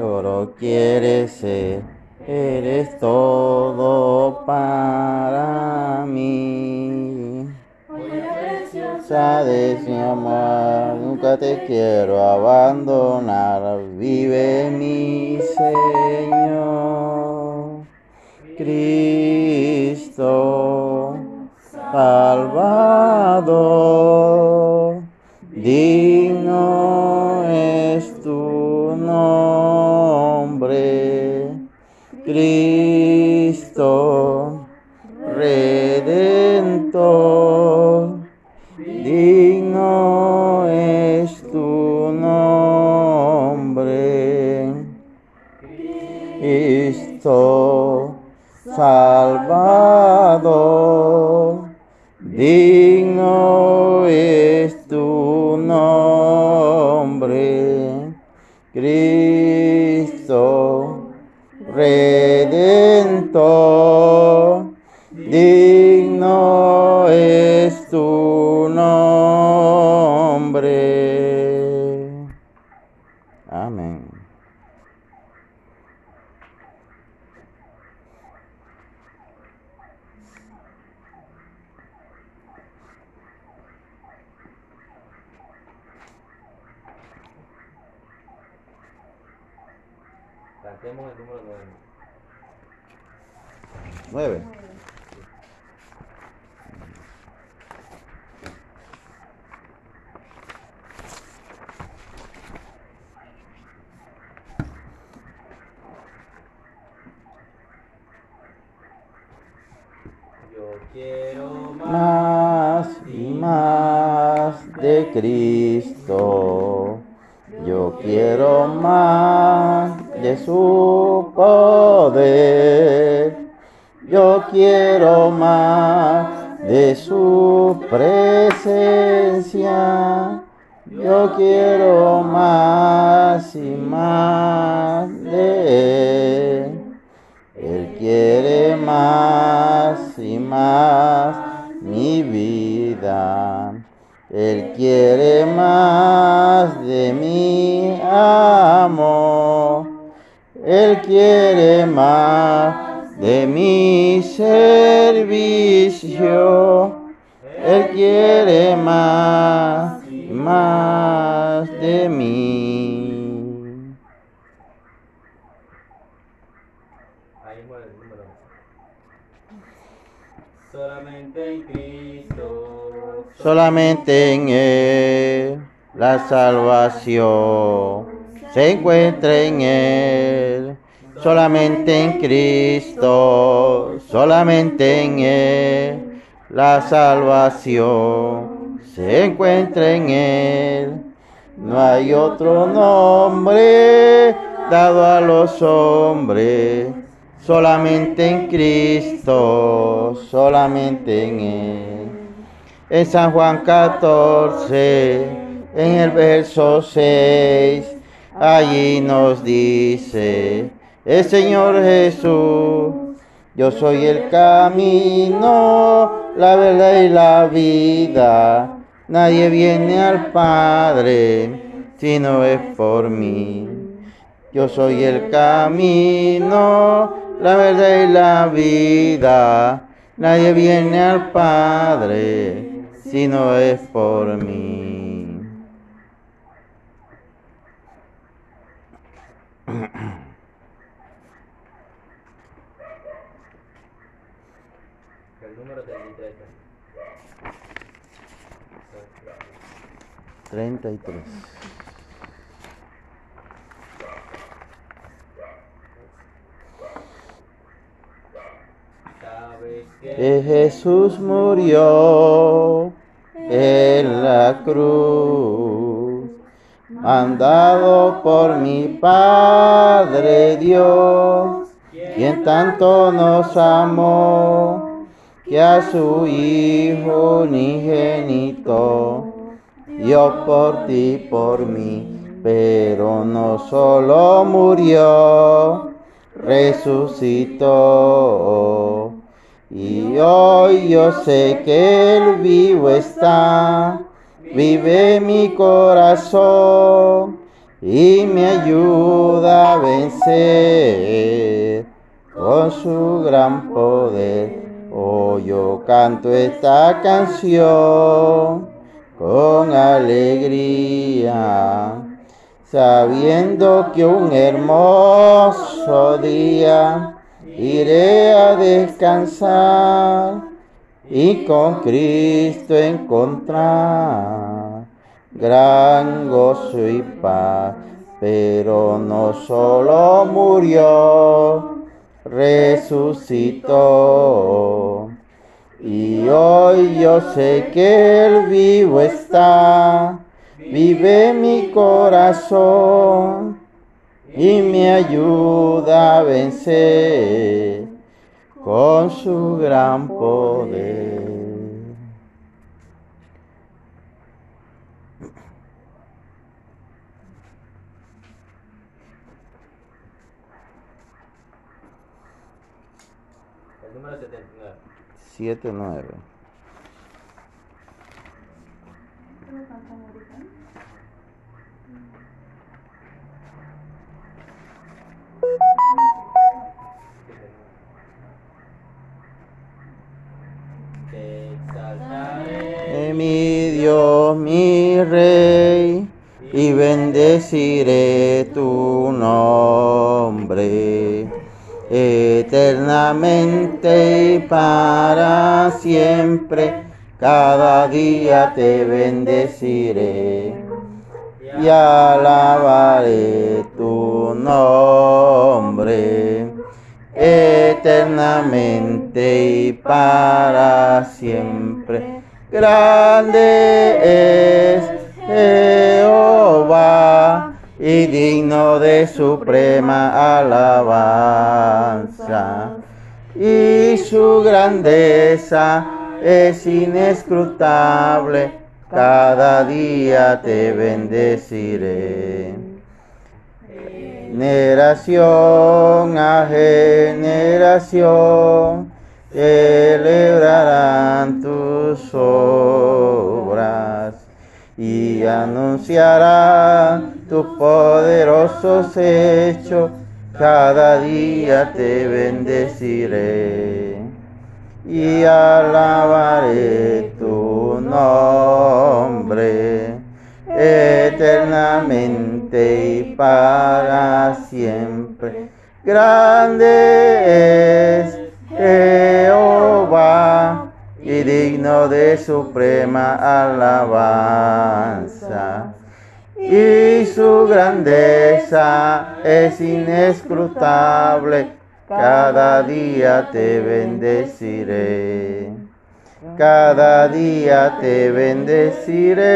solo quieres ser, eres todo para mí. Sabes mi amor, nunca te quiero abandonar, vive mi Señor. Cristo, Salvador, digno Cristo, Redentor, digno es tu nombre, Cristo, Salvador, digno es tu nombre, Cristo, Redentor, digno es tu nombre. Amén. Cantemos el número 9. Nueve. Yo quiero más. más y más de Cristo. Yo quiero más de su poder. Yo quiero más de su presencia. Yo quiero más y más de Él. Él quiere más y más mi vida. Él quiere más de mi amor. Él quiere más de mi servicio. Él quiere más más de mí. Ahí muere el número 11. Solamente en Cristo. Solamente en Él la salvación se encuentra en Él. Solamente en Cristo, solamente en Él la salvación se encuentra en Él. No hay otro nombre dado a los hombres, solamente en Cristo, solamente en Él. En San Juan 14, en el verso 6, allí nos dice, el Señor Jesús, yo soy el camino, la verdad y la vida. Nadie viene al Padre si no es por mí. Yo soy el camino, la verdad y la vida. Nadie viene al Padre si no es por mí. El número 33. 33. Sabes que que Jesús murió en la cruz, mandado por mi Padre Dios, quien tanto nos amó, que a su Hijo unigénito dio por ti, por mí, pero no solo murió, resucitó. Y hoy yo sé que Él vivo está, vive mi corazón y me ayuda a vencer con su gran poder. Hoy yo canto esta canción con alegría, sabiendo que un hermoso día iré a descansar y con Cristo encontrar gran gozo y paz. Pero no solo murió, resucitó. Y hoy yo sé que Él vivo está, vive mi corazón y me ayuda a vencer con su gran poder. El número 79. 7, te bendeciré y alabaré tu nombre eternamente y para siempre. Grande es Jehová y digno de suprema alabanza. Y su grandeza es inescrutable, cada día te bendeciré. Generación a generación celebrarán tus obras y anunciarán tus poderosos hechos. Cada día te bendeciré y alabaré tu nombre eternamente y para siempre. Grande es Jehová y digno de suprema alabanza. Y su grandeza es inescrutable. Cada día te bendeciré. Cada día te bendeciré.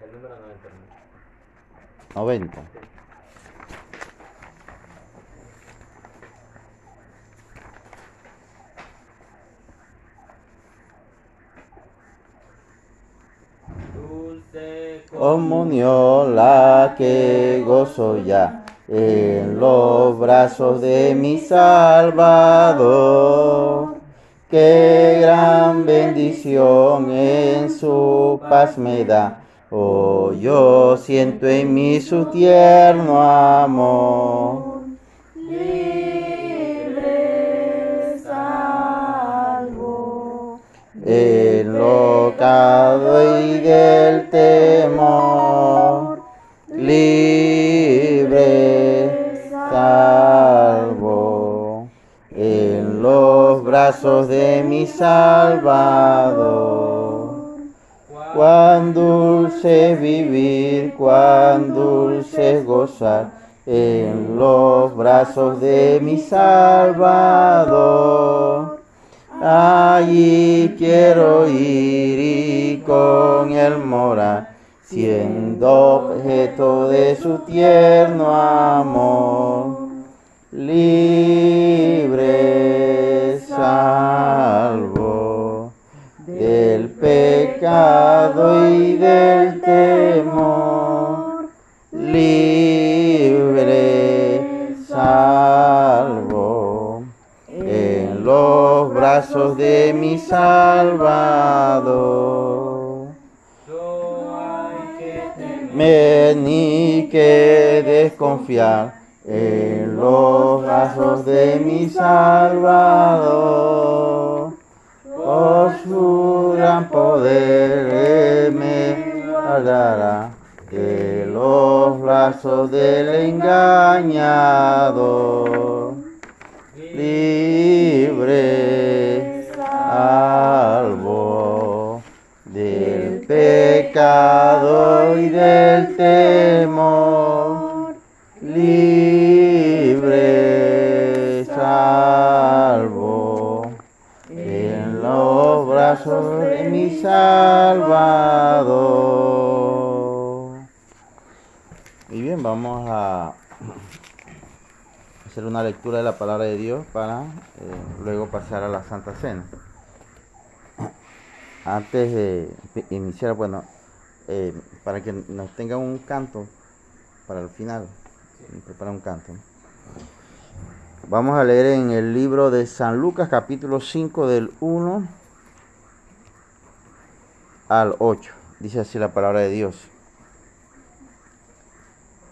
El número 90. 90. Dulce comunión la que gozo ya en los brazos de mi Salvador. Qué gran bendición en su paz me da. Oh, yo siento en mí su tierno amor. libre salvo. enlocado y del temor, libre, salvo, en los brazos de mi Salvador. Cuán dulce vivir, cuán dulce gozar en los brazos de mi Salvador. Allí quiero ir y con él morar, siendo objeto de su tierno amor. Libre, salvo del pecado y del temor, libre, salvo, en los brazos de mi Salvador. Me ni que desconfiar en los brazos de mi Salvador. Por su gran poder Él me guardará de los brazos del engañador. Libre, salvo del pecado y del temor. Brazos de mi Salvador. Y bien, vamos a hacer una lectura de la palabra de Dios para eh, luego pasar a la Santa Cena. Antes de iniciar, bueno, eh, para que nos tengan un canto para el final, prepara un canto. Vamos a leer en el libro de San Lucas capítulo 5 del 1 al 8. Dice así la palabra de Dios.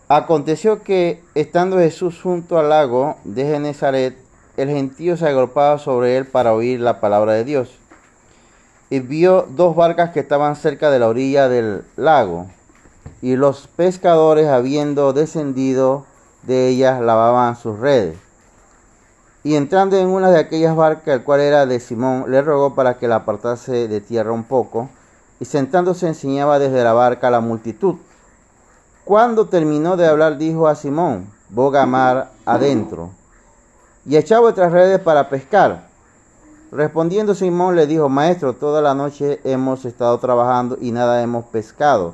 Aconteció que, estando Jesús junto al lago de Genezaret, el gentío se agolpaba sobre él para oír la palabra de Dios. Y vio dos barcas que estaban cerca de la orilla del lago, y los pescadores, habiendo descendido de ellas, lavaban sus redes. Y entrando en una de aquellas barcas, el cual era de Simón, le rogó para que la apartase de tierra un poco, y sentándose enseñaba desde la barca a la multitud. Cuando terminó de hablar, dijo a Simón, boga mar adentro, y echaba vuestras redes para pescar. Respondiendo Simón le dijo, Maestro, toda la noche hemos estado trabajando y nada hemos pescado,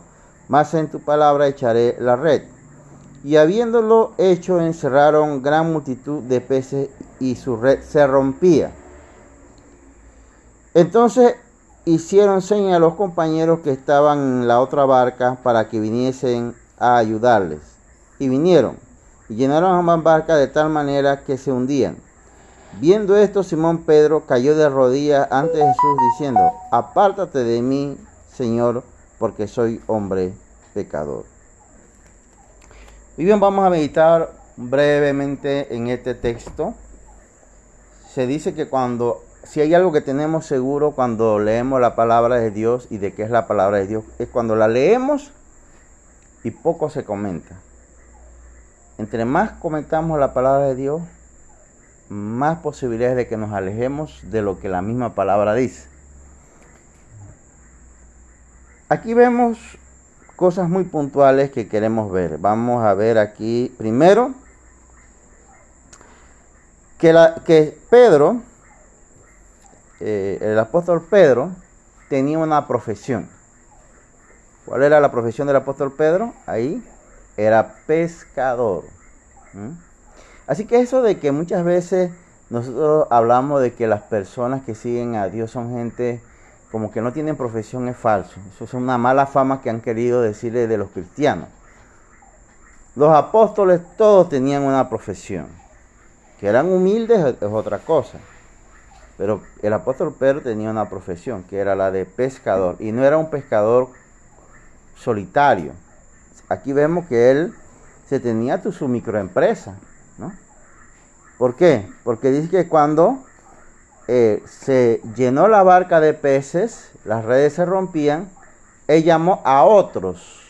mas en tu palabra echaré la red. Y habiéndolo hecho, encerraron gran multitud de peces y su red se rompía. Entonces hicieron señas a los compañeros que estaban en la otra barca para que viniesen a ayudarles. Y vinieron, y llenaron ambas barcas de tal manera que se hundían. Viendo esto, Simón Pedro cayó de rodillas ante Jesús diciendo, apártate de mí, Señor, porque soy hombre pecador. Y bien, vamos a meditar brevemente en este texto. Se dice que cuando, si hay algo que tenemos seguro cuando leemos la palabra de Dios y de qué es la palabra de Dios, es cuando la leemos y poco se comenta. Entre más comentamos la palabra de Dios, más posibilidades de que nos alejemos de lo que la misma palabra dice. Aquí vemos cosas muy puntuales que queremos ver. Vamos a ver aquí primero que, que Pedro, eh, el apóstol Pedro, tenía una profesión. ¿Cuál era la profesión del apóstol Pedro? Ahí era pescador. Así que eso de que muchas veces nosotros hablamos de que las personas que siguen a Dios son gente como que no tienen profesión es falso. Eso es una mala fama que han querido decirle de los cristianos. Los apóstoles todos tenían una profesión. Que eran humildes es otra cosa. Pero el apóstol Pedro tenía una profesión, que era la de pescador. Y no era un pescador solitario. Aquí vemos que él se tenía su microempresa. ¿no? ¿Por qué? Porque dice que cuando eh, se llenó la barca de peces, las redes se rompían, él llamó a otros.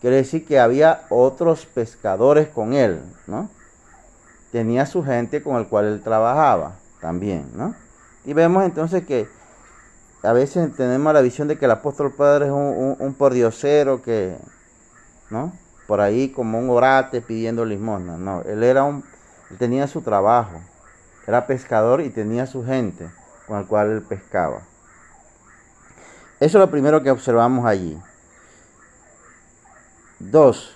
Quiere decir que había otros pescadores con él, ¿no? Tenía su gente con el cual él trabajaba también, ¿no? Y vemos entonces que a veces tenemos la visión de que el apóstol Pedro es un, un, pordiosero que, ¿no? Por ahí como un orate pidiendo limosna. No, él era un, él tenía su trabajo, era pescador y tenía su gente con el cual él pescaba. Eso es lo primero que observamos allí. Dos.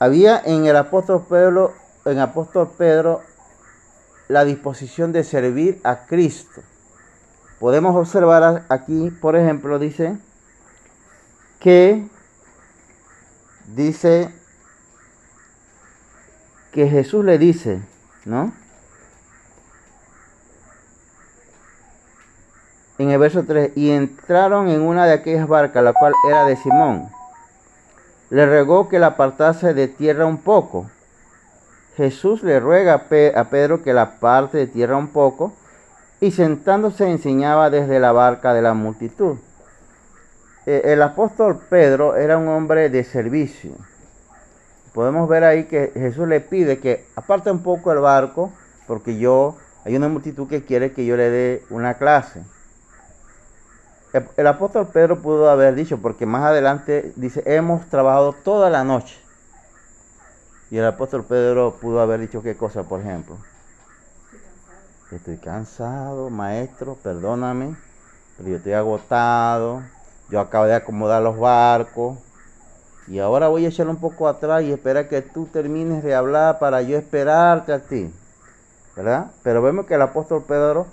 Había en el apóstol Pedro, en apóstol Pedro la disposición de servir a Cristo. podemos observar aquí, por ejemplo, dice que dice que Jesús le dice, ¿no? En el verso 3, y entraron en una de aquellas barcas, la cual era de Simón. Le rogó que la apartase de tierra un poco. Jesús le ruega a Pedro que la aparte de tierra un poco, y sentándose enseñaba desde la barca de la multitud. Eh, el apóstol Pedro era un hombre de servicio. Podemos ver ahí que Jesús le pide que aparte un poco el barco, porque yo, hay una multitud que quiere que yo le dé una clase. El, apóstol Pedro pudo haber dicho, porque más adelante dice, hemos trabajado toda la noche. Y el apóstol Pedro pudo haber dicho qué cosa, por ejemplo. Estoy cansado, maestro, perdóname, pero yo estoy agotado. Yo acabo de acomodar los barcos. Y ahora voy a echar un poco atrás y esperar que tú termines de hablar para yo esperarte a ti. ¿Verdad? Pero vemos que el apóstol Pedro,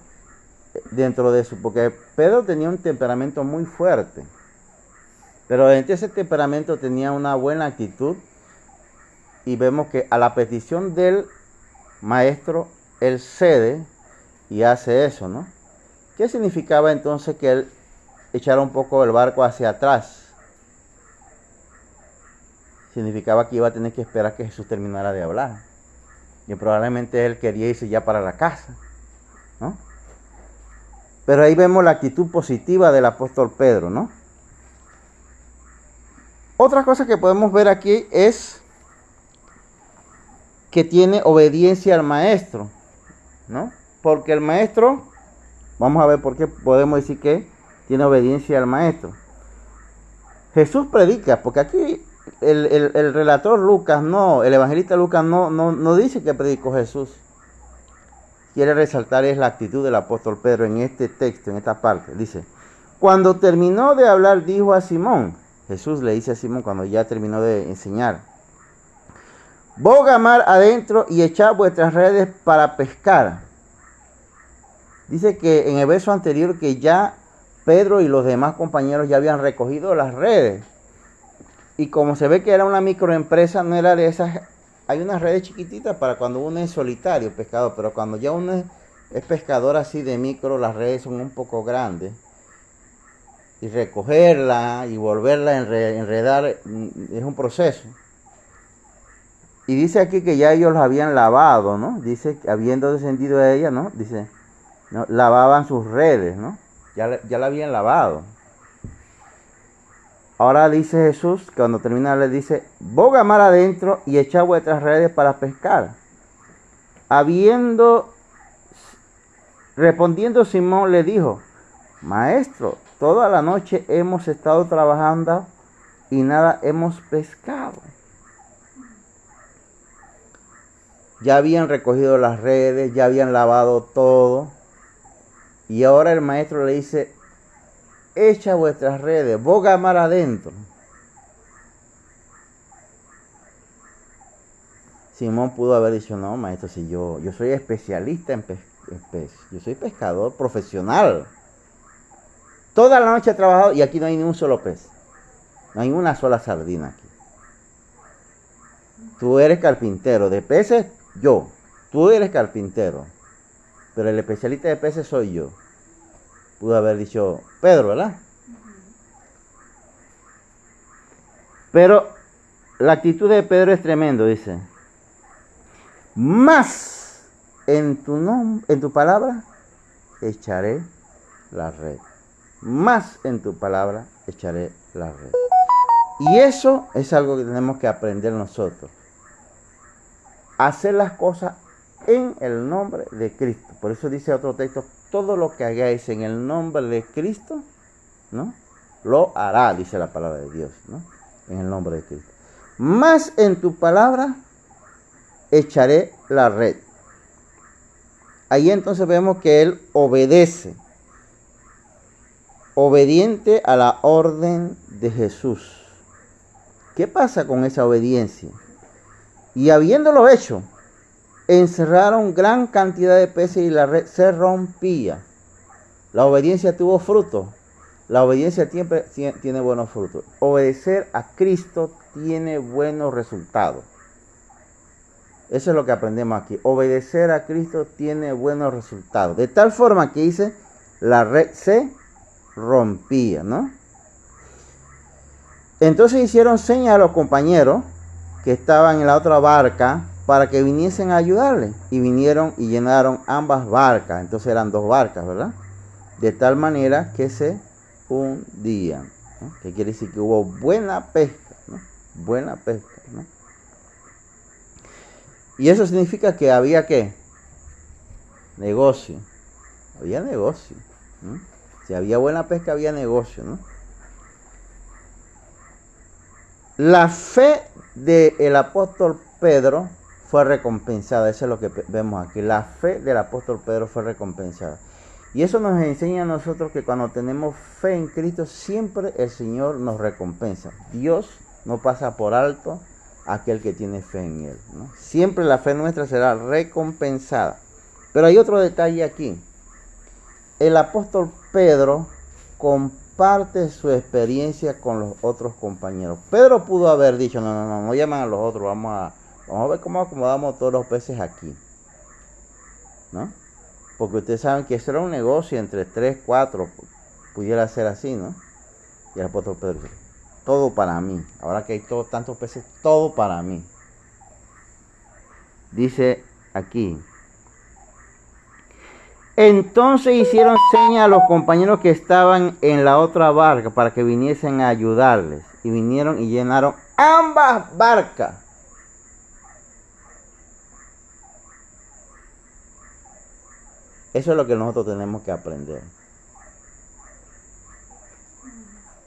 dentro de eso, porque Pedro tenía un temperamento muy fuerte. Pero dentro de ese temperamento tenía una buena actitud. Y vemos que a la petición del maestro, él cede y hace eso, ¿no? ¿Qué significaba entonces que él echara un poco el barco hacia atrás? Significaba que iba a tener que esperar que Jesús terminara de hablar. Y probablemente él quería irse ya para la casa, ¿no? Pero ahí vemos la actitud positiva del apóstol Pedro, ¿no? Otra cosa que podemos ver aquí es que tiene obediencia al maestro, ¿no? Porque el maestro, vamos a ver por qué podemos decir que tiene obediencia al maestro. Jesús predica, porque aquí el, relator Lucas no, el evangelista Lucas no, no, no dice que predicó Jesús. Quiere resaltar es la actitud del apóstol Pedro en este texto, en esta parte. Dice, cuando terminó de hablar, dijo a Simón, Jesús le dice a Simón cuando ya terminó de enseñar, boga mar adentro y echad vuestras redes para pescar. Dice que en el verso anterior que ya Pedro y los demás compañeros ya habían recogido las redes. Y como se ve que era una microempresa, no era de esas... Hay unas redes chiquititas para cuando uno es solitario pescador, pero cuando ya uno es, pescador así de micro, las redes son un poco grandes. Y recogerla y volverla a enredar mm, es un proceso. Y dice aquí que ya ellos los habían lavado, ¿no? Dice, habiendo descendido de ella, ¿no? Dice, ¿no? lavaban sus redes, ¿no? Ya, ya la habían lavado. Ahora dice Jesús, cuando termina le dice, boga mar adentro y echa vuestras redes para pescar. Habiendo, respondiendo Simón le dijo, Maestro, toda la noche hemos estado trabajando y nada hemos pescado. Ya habían recogido las redes, ya habían lavado todo. Y ahora el maestro le dice, echa vuestras redes, boga mar adentro. Simón pudo haber dicho, no, maestro, si yo, yo soy especialista en peces, yo soy pescador profesional. Toda la noche he trabajado y aquí no hay ni un solo pez. No hay una sola sardina aquí. Tú eres carpintero de peces, yo. Tú eres carpintero pero el especialista de peces soy yo. Pudo haber dicho Pedro, ¿verdad? Pero la actitud de Pedro es tremendo, dice. Más en tu en tu palabra echaré la red. Más en tu palabra echaré la red. Y eso es algo que tenemos que aprender nosotros. Hacer las cosas en el nombre de Cristo. Por eso dice otro texto, todo lo que hagáis en el nombre de Cristo, ¿no? Lo hará, dice la palabra de Dios, ¿no? En el nombre de Cristo. Más en tu palabra echaré la red. Ahí entonces vemos que él obedece. Obediente a la orden de Jesús. ¿Qué pasa con esa obediencia? Y habiéndolo hecho, encerraron gran cantidad de peces y la red se rompía. La obediencia tuvo fruto. La obediencia siempre tiene buenos frutos. Obedecer a Cristo tiene buenos resultados. Eso es lo que aprendemos aquí. Obedecer a Cristo tiene buenos resultados. De tal forma que dice, la red se rompía, ¿no? Entonces hicieron señas a los compañeros que estaban en la otra barca para que viniesen a ayudarle. Y vinieron y llenaron ambas barcas. Entonces eran dos barcas, ¿verdad? De tal manera que se hundían. ¿no? Que quiere decir que hubo buena pesca, ¿no? Buena pesca, ¿no? Y eso significa que había qué? Negocio. Había negocio. Si había buena pesca, había negocio, ¿no? La fe del apóstol Pedro fue recompensada. Eso es lo que vemos aquí. La fe del apóstol Pedro fue recompensada. Y eso nos enseña a nosotros que cuando tenemos fe en Cristo, siempre el Señor nos recompensa. Dios no pasa por alto aquel que tiene fe en Él. Siempre la fe nuestra será recompensada. Pero hay otro detalle aquí. El apóstol Pedro comparte su experiencia con los otros compañeros. Pedro pudo haber dicho, no, no, no, no llaman a los otros, vamos a, vamos a ver cómo acomodamos todos los peces aquí. ¿No? Porque ustedes saben que eso era un negocio entre tres, cuatro, pudiera ser así, ¿no? Y el apóstol Pedro dice, todo para mí. Ahora que hay todo, tantos peces, todo para mí. Dice aquí. Entonces hicieron señas a los compañeros que estaban en la otra barca para que viniesen a ayudarles. Y vinieron y llenaron ambas barcas. Eso es lo que nosotros tenemos que aprender.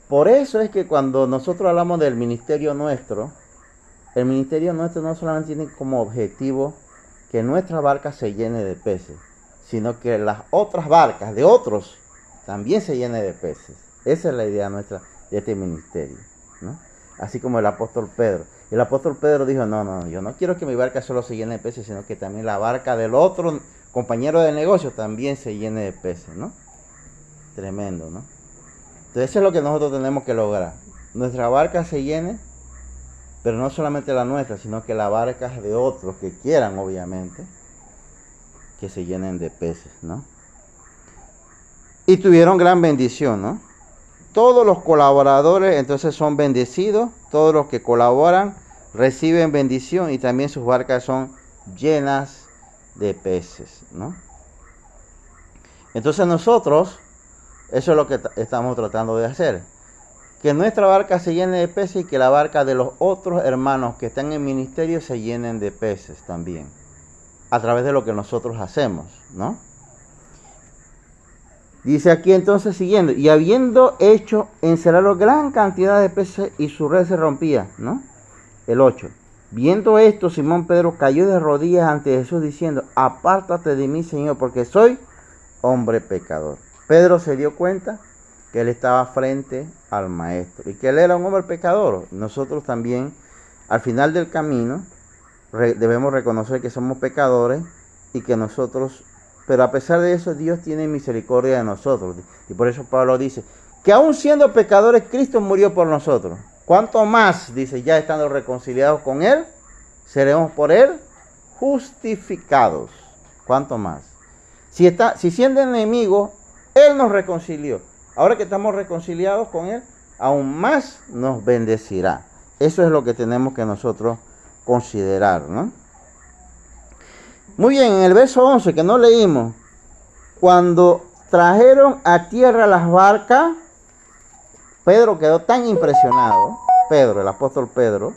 Por eso es que cuando nosotros hablamos del ministerio nuestro, el ministerio nuestro no solamente tiene como objetivo que nuestra barca se llene de peces, sino que las otras barcas de otros también se llenen de peces. Esa es la idea nuestra de este ministerio. ¿no? Así como el apóstol Pedro. El apóstol Pedro dijo, no, no, yo no quiero que mi barca solo se llene de peces, sino que también la barca del otro compañero de negocio también se llene de peces, ¿no? Tremendo, ¿no? Entonces eso es lo que nosotros tenemos que lograr. Nuestra barca se llene, pero no solamente la nuestra, sino que la barca de otros que quieran, obviamente, que se llenen de peces, ¿no? Y tuvieron gran bendición, ¿no? Todos los colaboradores entonces son bendecidos, todos los que colaboran reciben bendición y también sus barcas son llenas de peces, ¿no? Entonces nosotros, eso es lo que estamos tratando de hacer, que nuestra barca se llene de peces y que la barca de los otros hermanos que están en ministerio se llenen de peces también, a través de lo que nosotros hacemos, ¿no? Dice aquí entonces siguiendo, y habiendo hecho encerrar gran cantidad de peces y su red se rompía, ¿no? El 8. Viendo esto, Simón Pedro cayó de rodillas ante Jesús diciendo, apártate de mí, Señor, porque soy hombre pecador. Pedro se dio cuenta que él estaba frente al maestro y que él era un hombre pecador. Nosotros también, al final del camino, debemos reconocer que somos pecadores y que nosotros, pero a pesar de eso, Dios tiene misericordia de nosotros. Y por eso Pablo dice, que aún siendo pecadores, Cristo murió por nosotros. ¿Cuánto más, dice, ya estando reconciliados con Él, seremos por Él justificados? ¿Cuánto más? Si, está, si siendo enemigo, Él nos reconcilió. Ahora que estamos reconciliados con Él, aún más nos bendecirá. Eso es lo que tenemos que nosotros considerar, ¿no? Muy bien, en el verso 11 que no leímos, cuando trajeron a tierra las barcas, Pedro quedó tan impresionado, Pedro, el apóstol Pedro,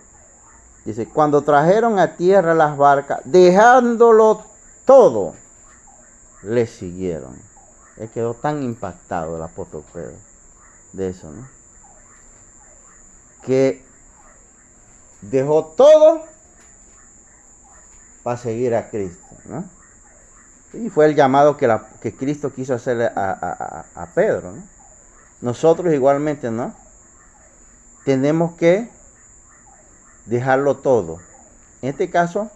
dice, cuando trajeron a tierra las barcas, dejándolo todo, le siguieron. Él quedó tan impactado el apóstol Pedro de eso, ¿no? Que dejó todo para seguir a Cristo, ¿no? Y fue el llamado que, que Cristo quiso hacerle a, a, a Pedro, ¿no? Nosotros igualmente, ¿no? Tenemos que dejarlo todo. En este caso,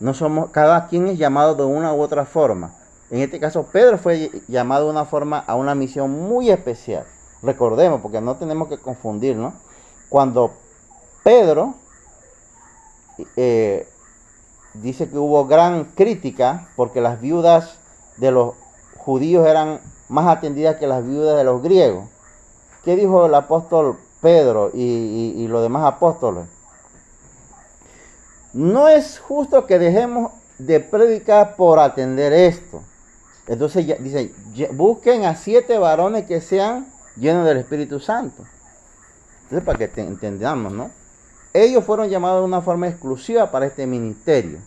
no somos, cada quien es llamado de una u otra forma. En este caso, Pedro fue llamado de una forma a una misión muy especial. Recordemos, porque no tenemos que confundir, ¿no? Cuando Pedro eh, dice que hubo gran crítica porque las viudas de los judíos eran más atendidas que las viudas de los griegos. ¿Qué dijo el apóstol Pedro y, los demás apóstoles? No es justo que dejemos de predicar por atender esto. Entonces ya- dice, "Ye- busquen a siete varones que sean llenos del Espíritu Santo. Entonces para que te- entendamos, ¿no? Ellos fueron llamados de una forma exclusiva para este ministerio.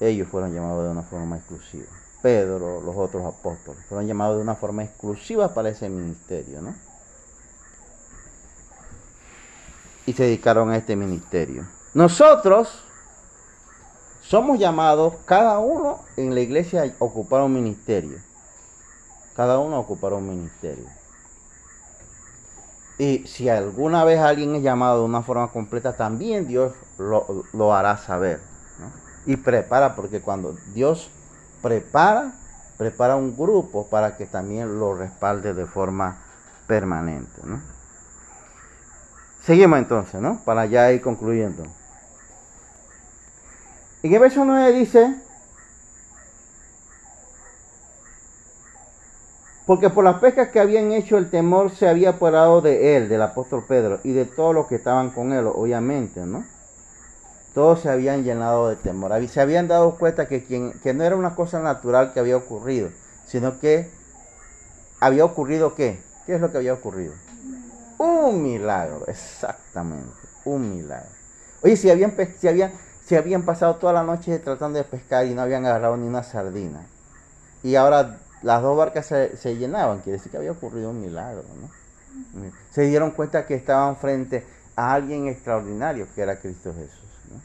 Ellos fueron llamados de una forma exclusiva. Pedro, los otros apóstoles, fueron llamados de una forma exclusiva para ese ministerio, ¿no? Y se dedicaron a este ministerio. Nosotros somos llamados, cada uno en la iglesia, a ocupar un ministerio. Cada uno a ocupar un ministerio. Y si alguna vez alguien es llamado de una forma completa, también Dios lo, lo hará saber. Y prepara, porque cuando Dios prepara, prepara un grupo para que también lo respalde de forma permanente. Seguimos entonces, ¿no? Para ya ir concluyendo. En el verso 9 dice, porque por las pescas que habían hecho el temor se había apoderado de él, del apóstol Pedro, y de todos los que estaban con él, obviamente, ¿no? Todos se habían llenado de temor. Se habían dado cuenta que, quien, que no era una cosa natural que había ocurrido, sino que había ocurrido qué? ¿Qué es lo que había ocurrido? Un milagro, exactamente, un milagro. Oye, si habían, si habían, si habían pasado toda la noche tratando de pescar y no habían agarrado ni una sardina, y ahora las dos barcas se, se llenaban, quiere decir que había ocurrido un milagro, ¿no? Se dieron cuenta que estaban frente a alguien extraordinario, que era Cristo Jesús. ¿no?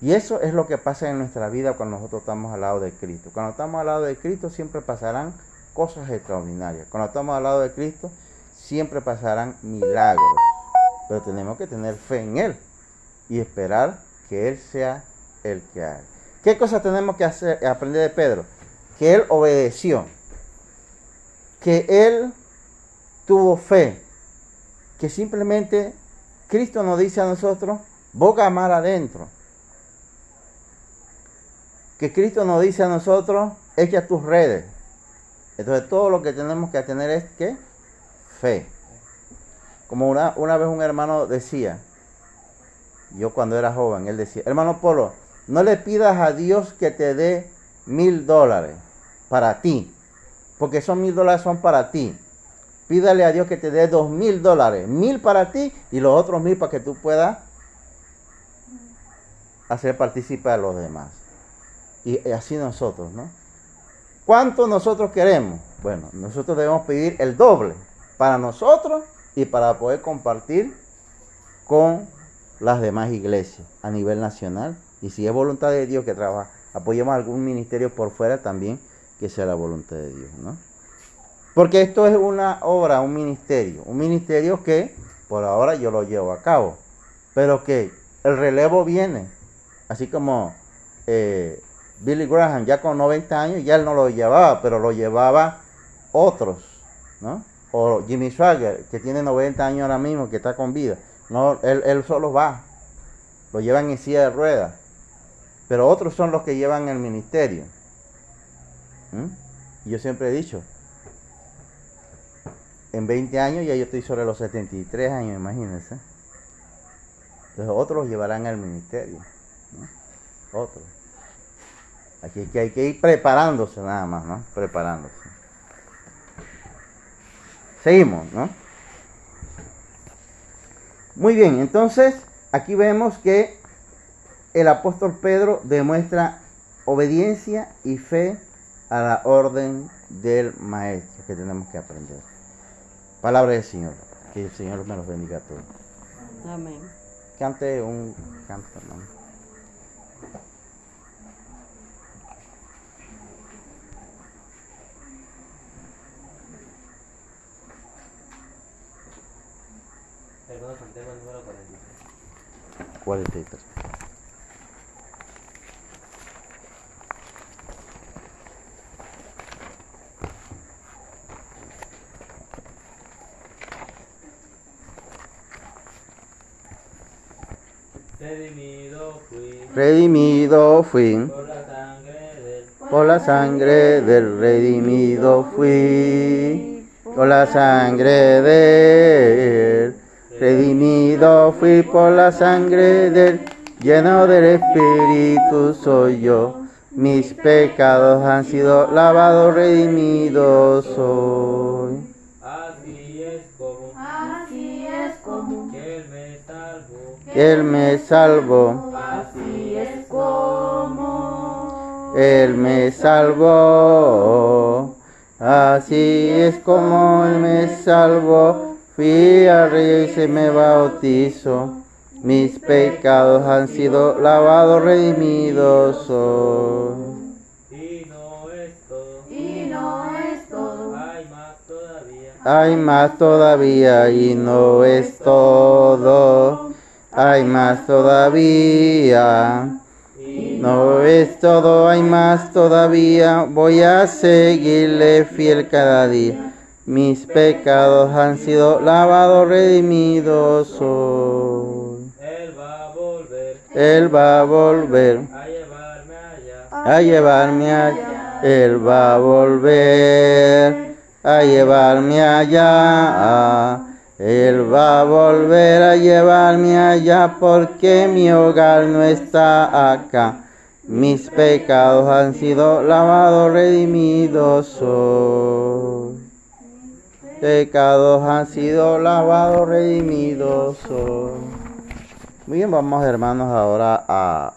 Y eso es lo que pasa en nuestra vida cuando nosotros estamos al lado de Cristo. Cuando estamos al lado de Cristo siempre pasarán cosas extraordinarias. Cuando estamos al lado de Cristo siempre pasarán milagros. Pero tenemos que tener fe en Él y esperar que Él sea el que haga. ¿Qué cosas tenemos que hacer, aprender de Pedro? Que Él obedeció, que Él tuvo fe, que simplemente Cristo nos dice a nosotros, boca mar adentro. Que Cristo nos dice a nosotros, echa tus redes. Entonces todo lo que tenemos que tener es que fe. Como una, una vez un hermano decía, yo cuando era joven, él decía, hermano Polo, no le pidas a Dios que te dé mil dólares para ti, porque esos mil dólares son para ti. Pídale a Dios que te dé dos mil dólares, mil para ti y los otros mil para que tú puedas hacer partícipe a los demás. Y, y así nosotros, ¿no? ¿Cuánto nosotros queremos? Bueno, nosotros debemos pedir el doble para nosotros y para poder compartir con las demás iglesias a nivel nacional. Y si es voluntad de Dios que trabaja, apoyemos algún ministerio por fuera también, que sea la voluntad de Dios, ¿no? Porque esto es una obra, un ministerio, un ministerio que por ahora yo lo llevo a cabo, pero que el relevo viene, así como eh, Billy Graham ya con 90 años, ya él no lo llevaba, pero lo llevaba otros, ¿no? O Jimmy Swagger, que tiene 90 años ahora mismo, que está con vida, no, él, él solo va, lo llevan en silla de ruedas, pero otros son los que llevan el ministerio. ¿Mm? Yo siempre he dicho, en 20 años ya yo estoy sobre los 73 años, imagínense. Entonces otros llevarán al ministerio. Otros. Aquí que hay que ir preparándose nada más, ¿no? Preparándose. Seguimos, ¿no? Muy bien, entonces aquí vemos que el apóstol Pedro demuestra obediencia y fe a la orden del maestro que tenemos que aprender. Palabra del Señor. Que el Señor me los bendiga a todos. Amén. Cante un canto, hermano. Hermano, cantemos el número 43. 43. Redimido fui redimido fui. por la sangre del Por la sangre del redimido fui. Por la sangre del redimido fui. Por la sangre del lleno del Espíritu soy yo. Mis pecados han sido lavados, redimidos soy. Él me salvó. así es como, Él me salvó, así es como Él me salvó. Fui al rey y se me bautizó. Mis pecados han sido lavados, redimidos y no es todo y no es todo, hay más todavía Hay más todavía y no es todo. Hay más todavía. No es todo, hay más todavía. Voy a seguirle fiel cada día. Mis pecados han sido lavados, redimidos él va a volver Él va a volver a llevarme allá a llevarme allá. Él va a volver a llevarme allá. Él va a volver a llevarme allá porque mi hogar no está acá. Mis pecados han sido lavados, redimidos soy. Pecados han sido lavados, redimidos soy. Muy bien, vamos hermanos ahora a